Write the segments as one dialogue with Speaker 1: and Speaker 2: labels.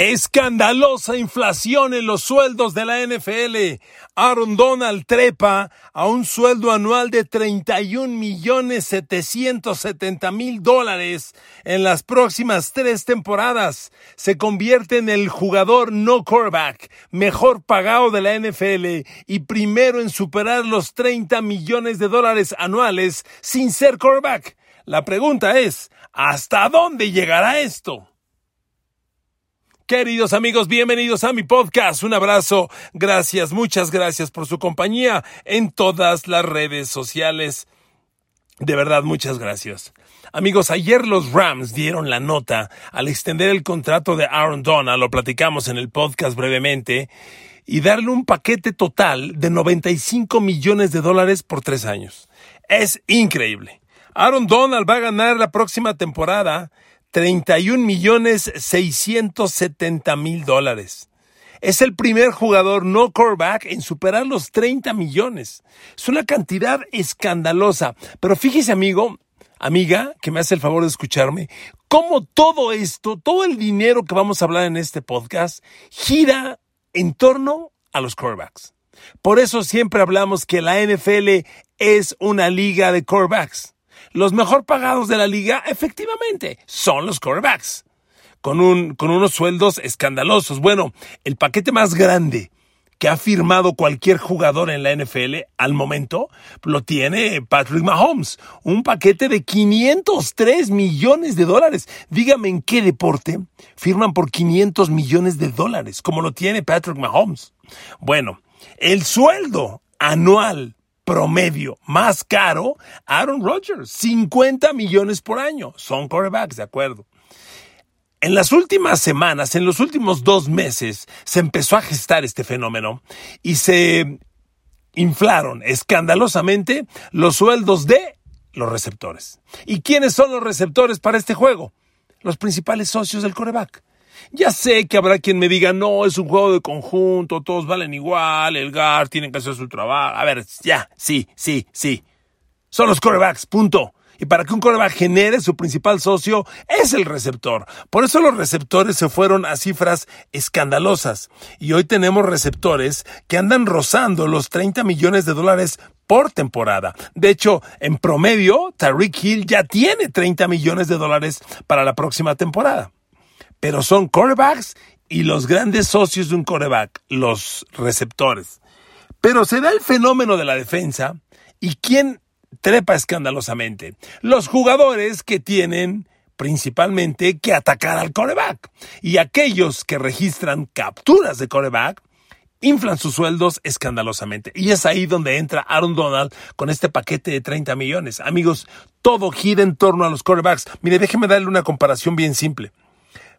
Speaker 1: Escandalosa inflación en los sueldos de la NFL. Aaron Donald trepa a un sueldo anual de 31 millones 770 mil dólares en las próximas tres temporadas. Se convierte en el jugador no quarterback mejor pagado de la NFL y primero en superar los 30 millones de dólares anuales sin ser quarterback. La pregunta es, ¿hasta dónde llegará esto? Queridos amigos, bienvenidos a mi podcast. Un abrazo. Gracias, muchas gracias por su compañía en todas las redes sociales. De verdad, muchas gracias. Amigos, ayer los Rams dieron la nota al extender el contrato de Aaron Donald, lo platicamos en el podcast brevemente, y darle un paquete total de 95 millones de dólares por tres años. Es increíble. Aaron Donald va a ganar la próxima temporada 31 millones 670 mil dólares. Es el primer jugador no quarterback en superar los 30 millones. Es una cantidad escandalosa. Pero fíjese, amigo, amiga, que me hace el favor de escucharme, cómo todo esto, todo el dinero que vamos a hablar en este podcast, gira en torno a los quarterbacks. Por eso siempre hablamos que la NFL es una liga de quarterbacks. Los mejor pagados de la liga, efectivamente, son los quarterbacks, con, un, con unos sueldos escandalosos. Bueno, el paquete más grande que ha firmado cualquier jugador en la NFL al momento lo tiene Patrick Mahomes. Un paquete de 503 millones de dólares. Dígame en qué deporte firman por 500 millones de dólares, como lo tiene Patrick Mahomes. Bueno, el sueldo anual promedio más caro, Aaron Rodgers, 50 millones por año. Son quarterbacks, de acuerdo. En las últimas semanas, en los últimos dos meses, se empezó a gestar este fenómeno y se inflaron escandalosamente los sueldos de los receptores. ¿Y quiénes son los receptores para este juego? Los principales socios del coreback. Ya sé que habrá quien me diga, no, es un juego de conjunto, todos valen igual, el GAR tiene que hacer su trabajo. A ver, ya, sí, sí, sí. Son los corebacks, punto. Y para que un coreback genere su principal socio es el receptor. Por eso los receptores se fueron a cifras escandalosas. Y hoy tenemos receptores que andan rozando los 30 millones de dólares por temporada. De hecho, en promedio, Tariq Hill ya tiene 30 millones de dólares para la próxima temporada pero son quarterbacks y los grandes socios de un quarterback, los receptores. Pero se da el fenómeno de la defensa y quién trepa escandalosamente. Los jugadores que tienen principalmente que atacar al coreback. Y aquellos que registran capturas de coreback inflan sus sueldos escandalosamente. Y es ahí donde entra Aaron Donald con este paquete de 30 millones. Amigos, todo gira en torno a los corebacks. Mire, déjeme darle una comparación bien simple.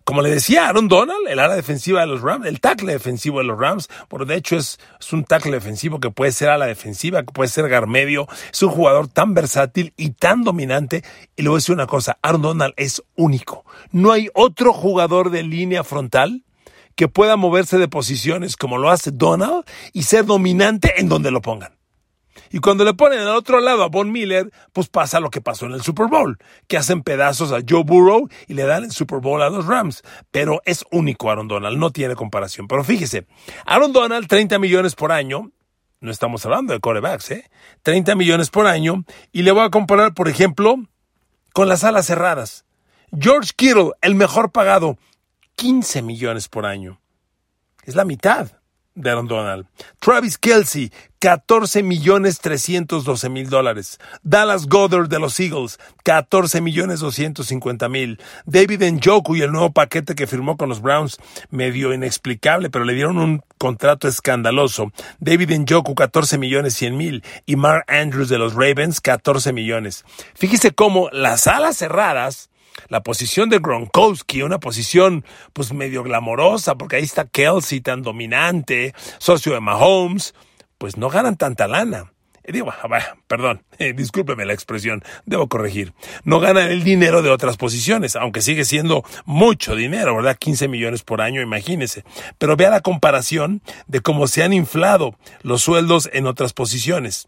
Speaker 1: Como le decía Aaron Donald, el ala defensiva de los Rams, el tackle defensivo de los Rams, por de hecho es, es un tackle defensivo que puede ser ala defensiva, que puede ser garmedio, es un jugador tan versátil y tan dominante. Y le voy a decir una cosa, Aaron Donald es único. No hay otro jugador de línea frontal que pueda moverse de posiciones como lo hace Donald y ser dominante en donde lo pongan. Y cuando le ponen al otro lado a Von Miller, pues pasa lo que pasó en el Super Bowl, que hacen pedazos a Joe Burrow y le dan el Super Bowl a los Rams. Pero es único Aaron Donald, no tiene comparación. Pero fíjese, Aaron Donald, 30 millones por año, no estamos hablando de corebacks, ¿eh? 30 millones por año, y le voy a comparar, por ejemplo, con las alas cerradas. George Kittle, el mejor pagado, 15 millones por año. Es la mitad de Aaron Donald. Travis Kelsey, 14 millones 312 mil dólares. Dallas Goddard de los Eagles, 14 millones 250 mil. David Njoku y el nuevo paquete que firmó con los Browns, medio inexplicable, pero le dieron un contrato escandaloso. David Njoku, 14 millones 100 mil. Y Mark Andrews de los Ravens, 14 millones. Fíjese cómo las alas cerradas la posición de Gronkowski, una posición pues medio glamorosa, porque ahí está Kelsey tan dominante, socio de Mahomes, pues no ganan tanta lana. Eh, digo, perdón, eh, discúlpeme la expresión, debo corregir. No ganan el dinero de otras posiciones, aunque sigue siendo mucho dinero, ¿verdad? 15 millones por año, imagínese. Pero vea la comparación de cómo se han inflado los sueldos en otras posiciones.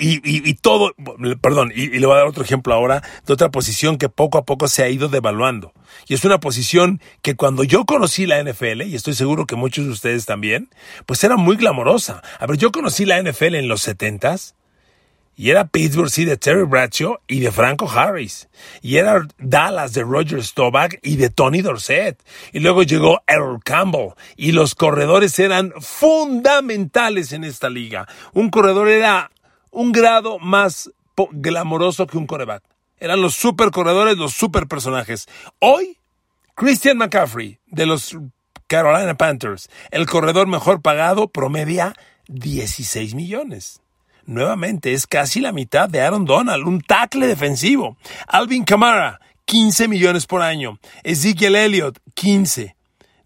Speaker 1: Y, todo, perdón, y, le voy a dar otro ejemplo ahora de otra posición que poco a poco se ha ido devaluando. Y es una posición que cuando yo conocí la NFL, y estoy seguro que muchos de ustedes también, pues era muy glamorosa. A ver, yo conocí la NFL en los setentas, y era Pittsburgh, sí, de Terry Bradshaw y de Franco Harris. Y era Dallas de Roger Staubach y de Tony Dorsett. Y luego llegó Errol Campbell. Y los corredores eran fundamentales en esta liga. Un corredor era un grado más glamoroso que un coreback. Eran los super corredores, los super personajes. Hoy, Christian McCaffrey de los Carolina Panthers, el corredor mejor pagado, promedia 16 millones. Nuevamente es casi la mitad de Aaron Donald, un tackle defensivo. Alvin Kamara, 15 millones por año. Ezekiel Elliott, 15.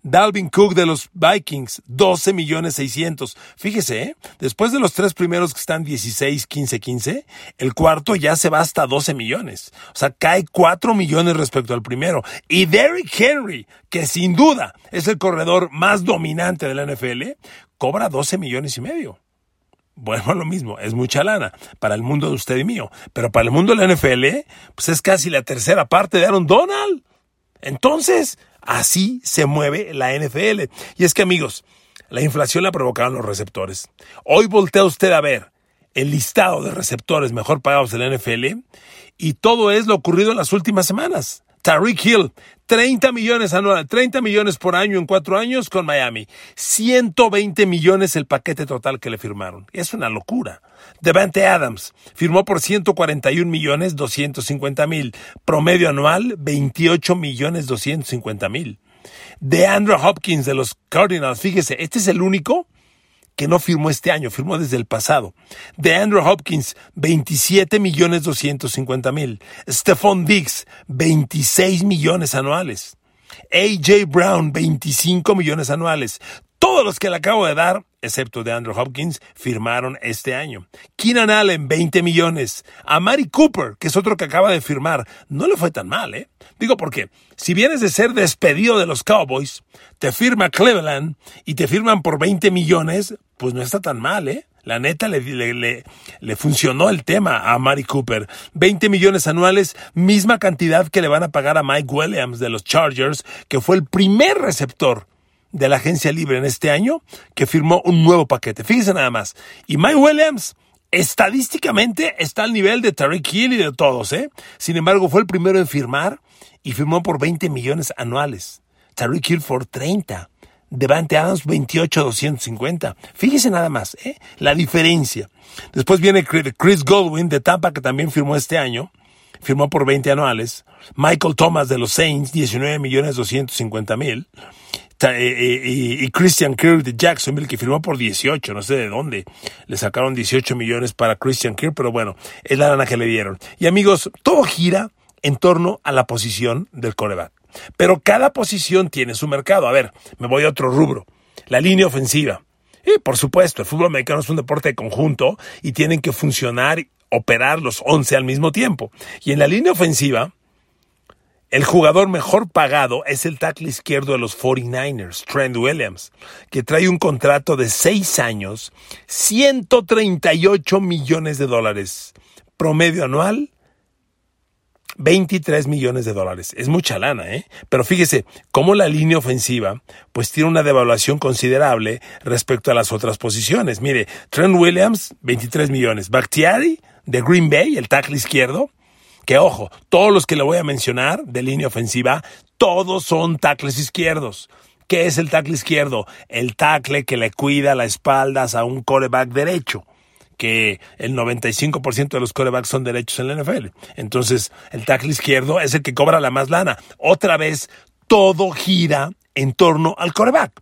Speaker 1: Dalvin Cook de los Vikings, 12 millones 600. Fíjese, ¿eh? después de los tres primeros que están 16, 15, 15, el cuarto ya se va hasta 12 millones. O sea, cae 4 millones respecto al primero. Y Derrick Henry, que sin duda es el corredor más dominante de la NFL, cobra 12 millones y medio. Bueno, lo mismo, es mucha lana para el mundo de usted y mío, pero para el mundo de la NFL, pues es casi la tercera parte de Aaron Donald. Entonces, Así se mueve la NFL. Y es que amigos, la inflación la provocaron los receptores. Hoy voltea usted a ver el listado de receptores mejor pagados de la NFL y todo es lo ocurrido en las últimas semanas. Tariq Hill, 30 millones anuales, 30 millones por año en cuatro años con Miami. 120 millones el paquete total que le firmaron. Es una locura. Devante Adams firmó por 141 millones 250 mil. Promedio anual 28 millones 250 mil. De Andrew Hopkins de los Cardinals, fíjese, este es el único que no firmó este año, firmó desde el pasado. De Andrew Hopkins, 27 millones 250 mil. Stephon Diggs, 26 millones anuales. AJ Brown, 25 millones anuales. Todos los que le acabo de dar, excepto de Andrew Hopkins, firmaron este año. Keenan Allen, 20 millones. A Mari Cooper, que es otro que acaba de firmar, no le fue tan mal, ¿eh? Digo porque, si vienes de ser despedido de los Cowboys, te firma Cleveland y te firman por 20 millones, pues no está tan mal, ¿eh? La neta le, le, le, funcionó el tema a Mari Cooper. 20 millones anuales, misma cantidad que le van a pagar a Mike Williams de los Chargers, que fue el primer receptor de la agencia libre en este año que firmó un nuevo paquete. Fíjense nada más. Y Mike Williams estadísticamente está al nivel de Tariq Hill y de todos, ¿eh? Sin embargo, fue el primero en firmar y firmó por 20 millones anuales. Tariq Hill por 30. Devante Adams 28 250. Fíjese nada más, ¿eh? La diferencia. Después viene Chris Goldwyn de Tampa que también firmó este año. Firmó por 20 anuales. Michael Thomas de los Saints 19 millones 250 mil. Eh, eh, y, Christian Kirk de Jacksonville, que firmó por 18, no sé de dónde. Le sacaron 18 millones para Christian Kirk, pero bueno, es la lana que le dieron. Y amigos, todo gira en torno a la posición del coreback. Pero cada posición tiene su mercado. A ver, me voy a otro rubro. La línea ofensiva. Y por supuesto, el fútbol americano es un deporte de conjunto y tienen que funcionar, operar los 11 al mismo tiempo. Y en la línea ofensiva, el jugador mejor pagado es el tackle izquierdo de los 49ers, Trent Williams, que trae un contrato de 6 años, 138 millones de dólares, promedio anual 23 millones de dólares. Es mucha lana, ¿eh? Pero fíjese, cómo la línea ofensiva, pues tiene una devaluación considerable respecto a las otras posiciones. Mire, Trent Williams, 23 millones. Bakhtiari, de Green Bay, el tackle izquierdo, que ojo, todos los que le voy a mencionar de línea ofensiva, todos son tackles izquierdos. ¿Qué es el tackle izquierdo? El tackle que le cuida las espaldas a un coreback derecho que el 95% de los corebacks son derechos en la NFL. Entonces, el tackle izquierdo es el que cobra la más lana. Otra vez, todo gira en torno al coreback.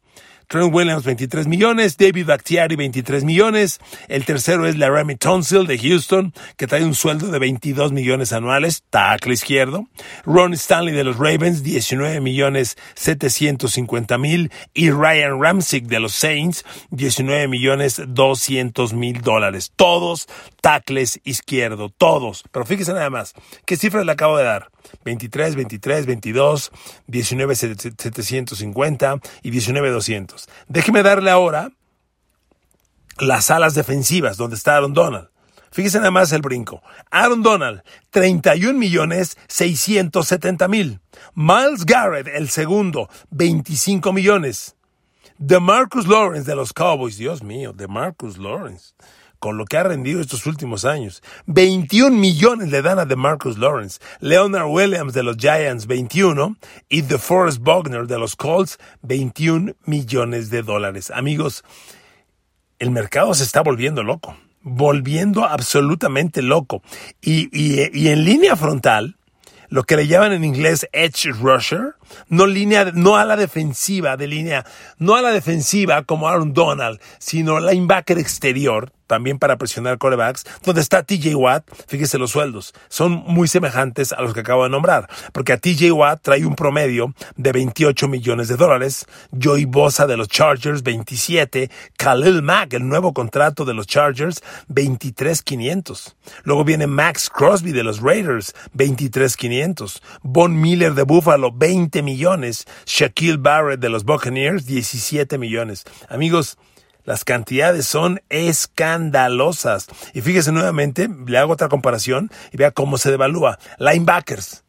Speaker 1: Trent Williams 23 millones, David Bakhtiari 23 millones, el tercero es Laramie Tonsil de Houston, que trae un sueldo de 22 millones anuales, tackle izquierdo, Ron Stanley de los Ravens 19 millones 750 mil. Y Ryan Ramsick de los Saints 19 millones 200 mil dólares, todos tackles izquierdo, todos, pero fíjese nada más, ¿qué cifras le acabo de dar? 23, 23, 22, 19 750 y 19 200. Déjeme darle ahora las alas defensivas donde está Aaron Donald. Fíjese nada más el brinco. Aaron Donald, 31 millones 670 mil. Miles Garrett, el segundo, 25 millones. DeMarcus Lawrence de los Cowboys, Dios mío, DeMarcus Lawrence, con lo que ha rendido estos últimos años. 21 millones le dan a DeMarcus Lawrence. Leonard Williams de los Giants, 21. Y DeForest Buckner de los Colts, 21 millones de dólares. Amigos, el mercado se está volviendo loco volviendo absolutamente loco. Y, y, en línea frontal, lo que le llaman en inglés edge rusher, no línea, no a la defensiva de línea, no a la defensiva como Aaron Donald, sino linebacker exterior, también para presionar corebacks, donde está TJ Watt, fíjese los sueldos, son muy semejantes a los que acabo de nombrar, porque a TJ Watt trae un promedio de 28 millones de dólares, Joey Bosa de los Chargers 27, Khalil Mack, el nuevo contrato de los Chargers 23.500. Luego viene Max Crosby de los Raiders 23.500, Von Miller de Buffalo 20 millones, Shaquille Barrett de los Buccaneers 17 millones. Amigos, las cantidades son escandalosas. Y fíjese nuevamente, le hago otra comparación y vea cómo se devalúa. Linebackers.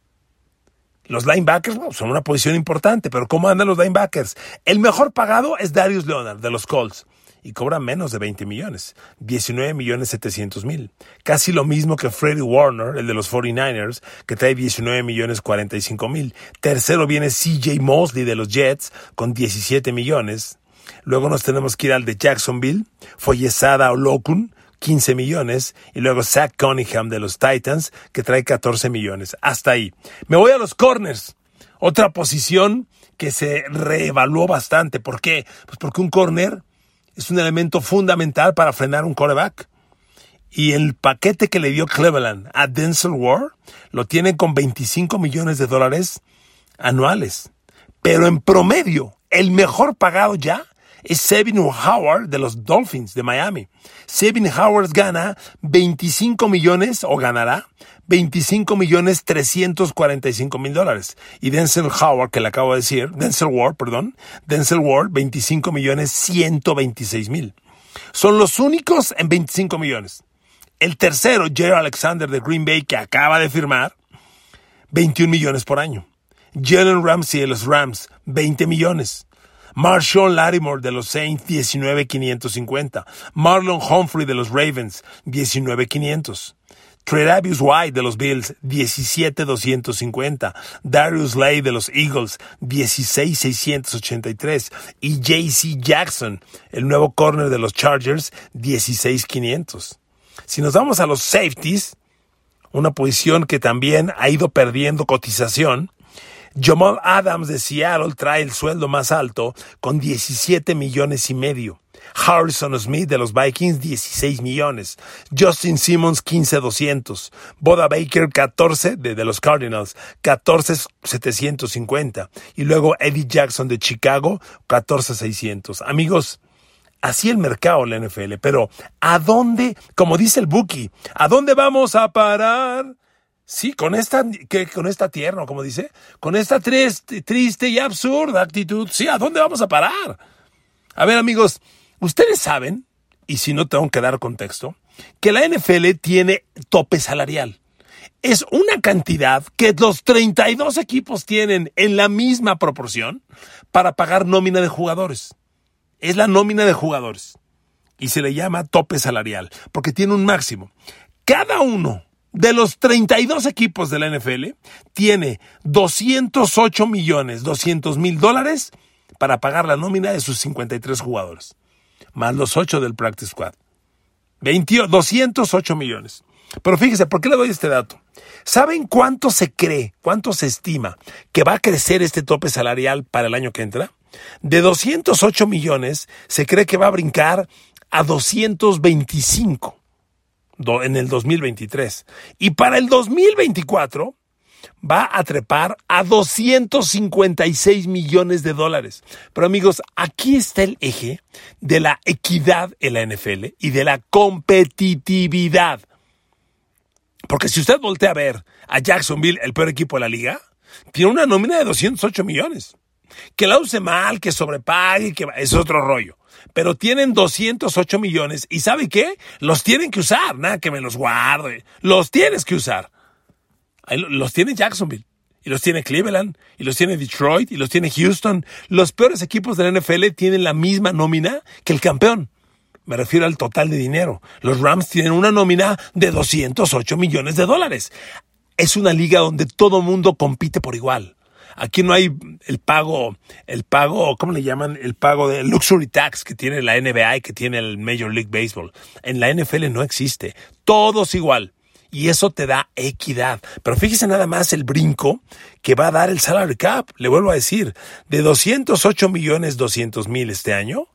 Speaker 1: Los linebackers son una posición importante, pero ¿cómo andan los linebackers? El mejor pagado es Darius Leonard de los Colts y cobra menos de 20 millones, 19 millones 700 mil. Casi lo mismo que Freddie Warner, el de los 49ers, que trae 19 millones 45 mil. Tercero viene CJ Mosley de los Jets con 17 millones. Luego nos tenemos que ir al de Jacksonville, Foyesada Olokun, 15 millones, y luego Zach Cunningham de los Titans, que trae 14 millones. Hasta ahí. Me voy a los corners. Otra posición que se reevaluó bastante. ¿Por qué? Pues porque un corner es un elemento fundamental para frenar un coreback. Y el paquete que le dio Cleveland a Denzel Ward lo tienen con 25 millones de dólares anuales. Pero en promedio, el mejor pagado ya es Sevin Howard de los Dolphins de Miami. Sevin Howard gana 25 millones o ganará 25 millones 345 mil dólares. Y Denzel Howard, que le acabo de decir, Denzel Ward, perdón, Denzel Ward 25 millones 126 mil. Son los únicos en 25 millones. El tercero, Jerry Alexander de Green Bay, que acaba de firmar 21 millones por año. Jalen Ramsey de los Rams, 20 millones. Marshall Lattimore de los Saints, 19,550. Marlon Humphrey de los Ravens, 19,500. Tredavious White de los Bills, 17,250. Darius Lay de los Eagles, 16,683. Y JC Jackson, el nuevo corner de los Chargers, 16,500. Si nos vamos a los safeties, una posición que también ha ido perdiendo cotización, Jamal Adams de Seattle trae el sueldo más alto con 17 millones y medio. Harrison Smith de los Vikings 16 millones. Justin Simmons 15,200. Boda Baker 14 de, los Cardinals 14,750. Y luego Eddie Jackson de Chicago 14,600. Amigos, así el mercado la NFL. Pero ¿a dónde, como dice el Buki, ¿a dónde vamos a parar? Sí, con esta, que, con esta tierna, como dice, con esta triste, triste y absurda actitud, sí, ¿a dónde vamos a parar? A ver, amigos, ustedes saben, y si no tengo que dar contexto, que la NFL tiene tope salarial. Es una cantidad que los 32 equipos tienen en la misma proporción para pagar nómina de jugadores. Es la nómina de jugadores. Y se le llama tope salarial, porque tiene un máximo. Cada uno de los 32 equipos de la NFL, tiene 208 millones 200 mil dólares para pagar la nómina de sus 53 jugadores, más los 8 del Practice Squad. 208 millones. Pero fíjese, ¿por qué le doy este dato? ¿Saben cuánto se cree, cuánto se estima que va a crecer este tope salarial para el año que entra? De 208 millones, se cree que va a brincar a 225 en el 2023. Y para el 2024 va a trepar a 256 millones de dólares. Pero amigos, aquí está el eje de la equidad en la NFL y de la competitividad. Porque si usted voltea a ver a Jacksonville, el peor equipo de la liga, tiene una nómina de 208 millones. Que la use mal, que sobrepague, que es otro rollo. Pero tienen 208 millones y ¿sabe qué? Los tienen que usar, nada que me los guarde, los tienes que usar. Los tiene Jacksonville, y los tiene Cleveland, y los tiene Detroit, y los tiene Houston. Los peores equipos de la NFL tienen la misma nómina que el campeón. Me refiero al total de dinero. Los Rams tienen una nómina de 208 millones de dólares. Es una liga donde todo mundo compite por igual. Aquí no hay el pago, el pago, ¿cómo le llaman? El pago de luxury tax que tiene la NBA y que tiene el Major League Baseball. En la NFL no existe. Todos igual y eso te da equidad. Pero fíjese nada más el brinco que va a dar el salary cap. Le vuelvo a decir, de 208 millones 200 mil este año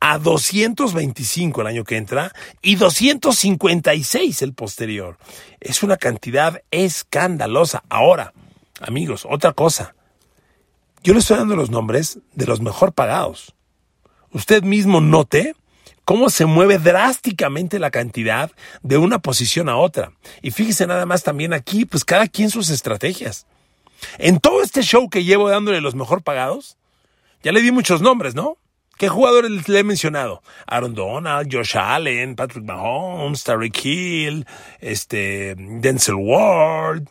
Speaker 1: a 225 el año que entra y 256 el posterior. Es una cantidad escandalosa. Ahora, amigos, otra cosa. Yo le estoy dando los nombres de los mejor pagados. Usted mismo note cómo se mueve drásticamente la cantidad de una posición a otra. Y fíjese nada más también aquí, pues cada quien sus estrategias. En todo este show que llevo dándole los mejor pagados, ya le di muchos nombres, ¿no? ¿Qué jugadores le he mencionado? Aaron Donald, Josh Allen, Patrick Mahomes, Tariq Hill, este, Denzel Ward,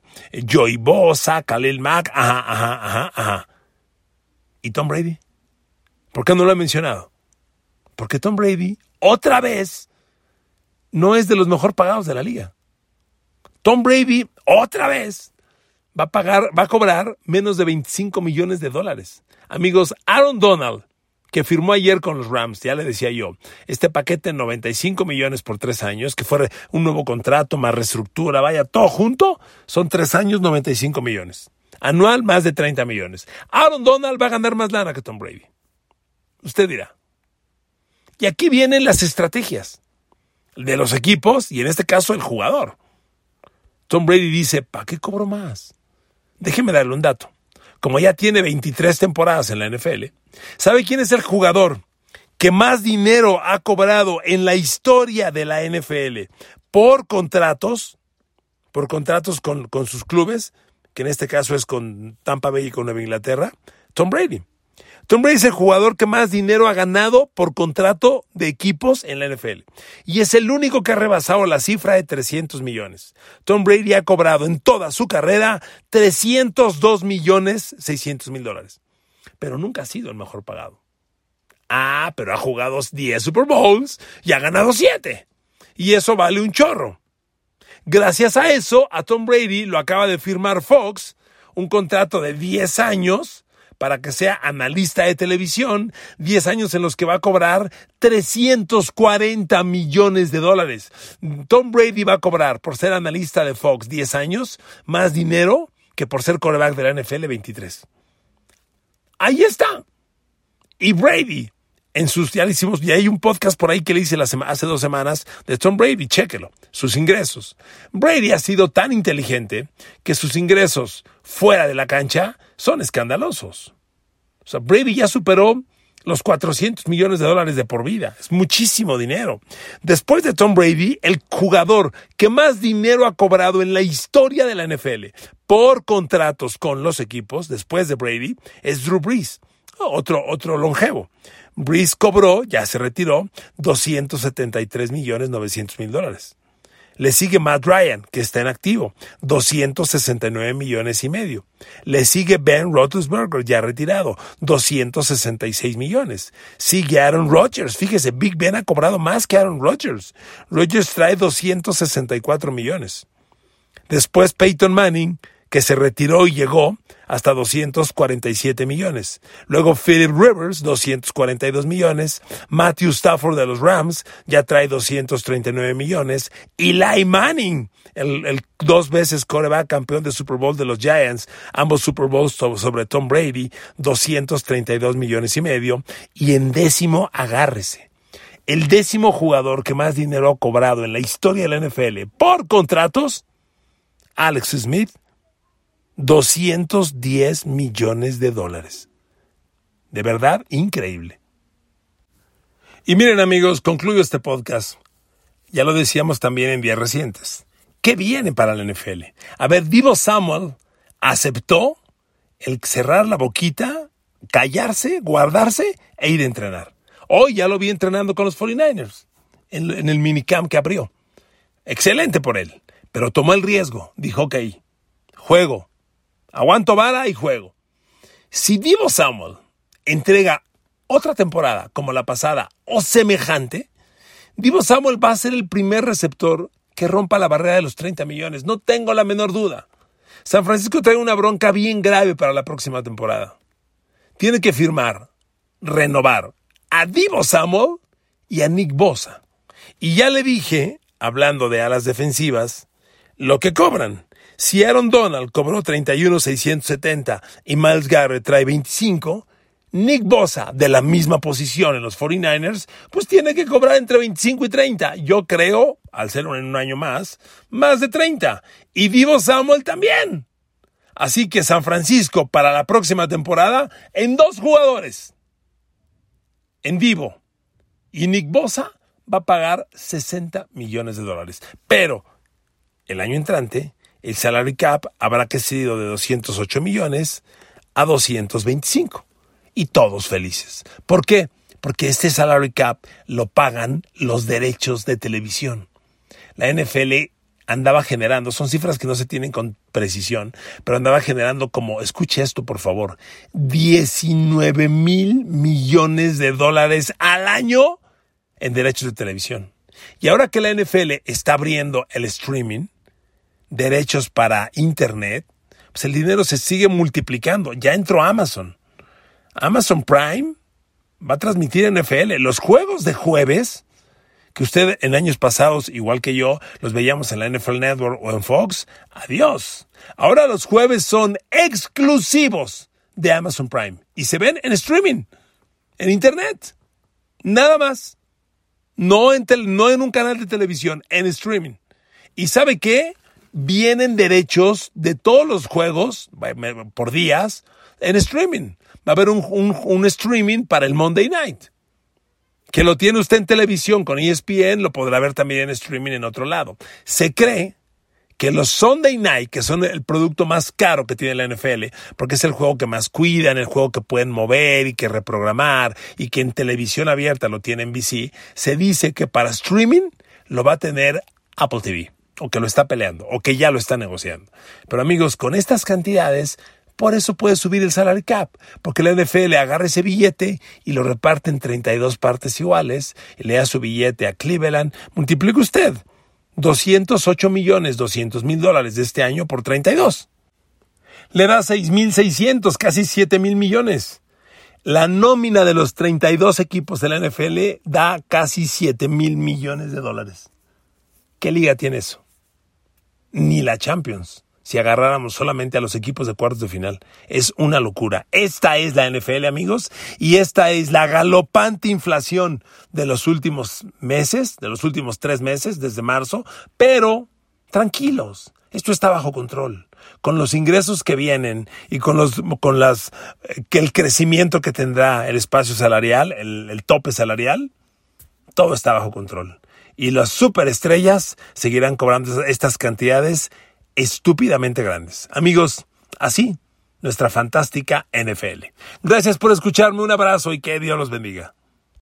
Speaker 1: Joey Bosa, Khalil Mack, ajá, ajá, ajá, ajá. ¿Y Tom Brady? ¿Por qué no lo he mencionado? Porque Tom Brady, otra vez, no es de los mejor pagados de la liga. Tom Brady, otra vez, va a pagar, va a cobrar menos de 25 millones de dólares. Amigos, Aaron Donald, que firmó ayer con los Rams, ya le decía yo, este paquete de 95 millones por tres años, que fue un nuevo contrato, más reestructura, vaya, todo junto, son tres años, 95 millones. Anual, más de 30 millones. Aaron Donald va a ganar más lana que Tom Brady. Usted dirá. Y aquí vienen las estrategias de los equipos y en este caso el jugador. Tom Brady dice, ¿para qué cobro más? Déjeme darle un dato. Como ya tiene 23 temporadas en la NFL, ¿sabe quién es el jugador que más dinero ha cobrado en la historia de la NFL por contratos? Por contratos con, con sus clubes, que en este caso es con Tampa Bay y con Nueva Inglaterra. Tom Brady. Tom Brady es el jugador que más dinero ha ganado por contrato de equipos en la NFL. Y es el único que ha rebasado la cifra de 300 millones. Tom Brady ha cobrado en toda su carrera 302 millones 600 mil dólares. Pero nunca ha sido el mejor pagado. Ah, pero ha jugado 10 Super Bowls y ha ganado 7. Y eso vale un chorro. Gracias a eso, a Tom Brady lo acaba de firmar Fox, un contrato de 10 años para que sea analista de televisión, 10 años en los que va a cobrar 340 millones de dólares. Tom Brady va a cobrar por ser analista de Fox 10 años más dinero que por ser coreback de la NFL 23. Ahí está. Y Brady, en sus, ya hicimos, y hay un podcast por ahí que le hice hace dos semanas de Tom Brady, chéquelo, sus ingresos. Brady ha sido tan inteligente que sus ingresos fuera de la cancha son escandalosos. O sea, Brady ya superó los 400 millones de dólares de por vida. Es muchísimo dinero. Después de Tom Brady, el jugador que más dinero ha cobrado en la historia de la NFL por contratos con los equipos, después de Brady, es Drew Brees, otro, otro longevo. Brees cobró, ya se retiró, 273 millones 900 mil dólares. Le sigue Matt Ryan, que está en activo, 269 millones y medio. Le sigue Ben Roethlisberger, ya retirado, 266 millones. Sigue Aaron Rodgers. Fíjese, Big Ben ha cobrado más que Aaron Rodgers. Rodgers trae 264 millones. Después Peyton Manning, que se retiró y llegó hasta 247 millones. Luego Philip Rivers, 242 millones. Matthew Stafford de los Rams ya trae 239 millones. Eli Manning, el, dos veces coreback campeón de Super Bowl de los Giants, ambos Super Bowls sobre Tom Brady, 232 millones y medio. Y en décimo, agárrese. El décimo jugador que más dinero ha cobrado en la historia de la NFL por contratos, Alex Smith, 210 millones de dólares. De verdad, increíble. Y miren amigos, concluyo este podcast. Ya lo decíamos también en días recientes. ¿Qué viene para la NFL? A ver, Divo Samuel aceptó el cerrar la boquita, callarse, guardarse e ir a entrenar. Hoy ya lo vi entrenando con los 49ers en, el minicamp que abrió. Excelente por él, pero tomó el riesgo. Dijo, ok, juego. Aguanto vara y juego. Si Divo Samuel entrega otra temporada como la pasada o semejante, Divo Samuel va a ser el primer receptor que rompa la barrera de los 30 millones. No tengo la menor duda. San Francisco trae una bronca bien grave para la próxima temporada. Tiene que firmar, renovar a Divo Samuel y a Nick Bosa. Y ya le dije, hablando de alas defensivas, lo que cobran. Si Aaron Donald cobró 31,670 y Miles Garrett trae 25, Nick Bosa, de la misma posición en los 49ers, pues tiene que cobrar entre 25 y 30. Yo creo, al ser en un año más, más de 30. Y Vivo Samuel también. Así que San Francisco para la próxima temporada en dos jugadores. En vivo. Y Nick Bosa va a pagar 60 millones de dólares. Pero el año entrante el salary cap habrá crecido de 208 millones a 225. Y todos felices. ¿Por qué? Porque este salary cap lo pagan los derechos de televisión. La NFL andaba generando, son cifras que no se tienen con precisión, pero andaba generando como, escuche esto por favor, 19 mil millones de dólares al año en derechos de televisión. Y ahora que la NFL está abriendo el streaming, derechos para Internet, pues el dinero se sigue multiplicando. Ya entró Amazon. Amazon Prime va a transmitir NFL. Los juegos de jueves, que usted en años pasados, igual que yo, los veíamos en la NFL Network o en Fox, adiós. Ahora los jueves son exclusivos de Amazon Prime y se ven en streaming, en Internet. Nada más. No en, no en un canal de televisión, en streaming. ¿Y sabe qué? Vienen derechos de todos los juegos por días en streaming. Va a haber un, streaming para el Monday Night. Que lo tiene usted en televisión con ESPN, lo podrá ver también en streaming en otro lado. Se cree que los Sunday Night, que son el producto más caro que tiene la NFL, porque es el juego que más cuidan, el juego que pueden mover y que reprogramar, y que en televisión abierta lo tiene NBC, se dice que para streaming lo va a tener Apple TV o que lo está peleando, o que ya lo está negociando. Pero amigos, con estas cantidades, por eso puede subir el salary cap, porque la NFL agarra ese billete y lo reparte en 32 partes iguales, y le da su billete a Cleveland, multiplique usted 208 millones 200 mil dólares de este año por 32. Le da 6.600, casi 7 mil millones. La nómina de los 32 equipos de la NFL da casi 7 mil millones de dólares. ¿Qué liga tiene eso? Ni la Champions si agarráramos solamente a los equipos de cuartos de final. Es una locura. Esta es la NFL, amigos, y esta es la galopante inflación de los últimos meses, de los últimos tres meses, desde marzo, pero tranquilos, esto está bajo control. Con los ingresos que vienen y con los, con las, que el crecimiento que tendrá el espacio salarial, el, el tope salarial, todo está bajo control y las superestrellas seguirán cobrando estas cantidades estúpidamente grandes. Amigos, así nuestra fantástica NFL. Gracias por escucharme, un abrazo y que Dios los bendiga.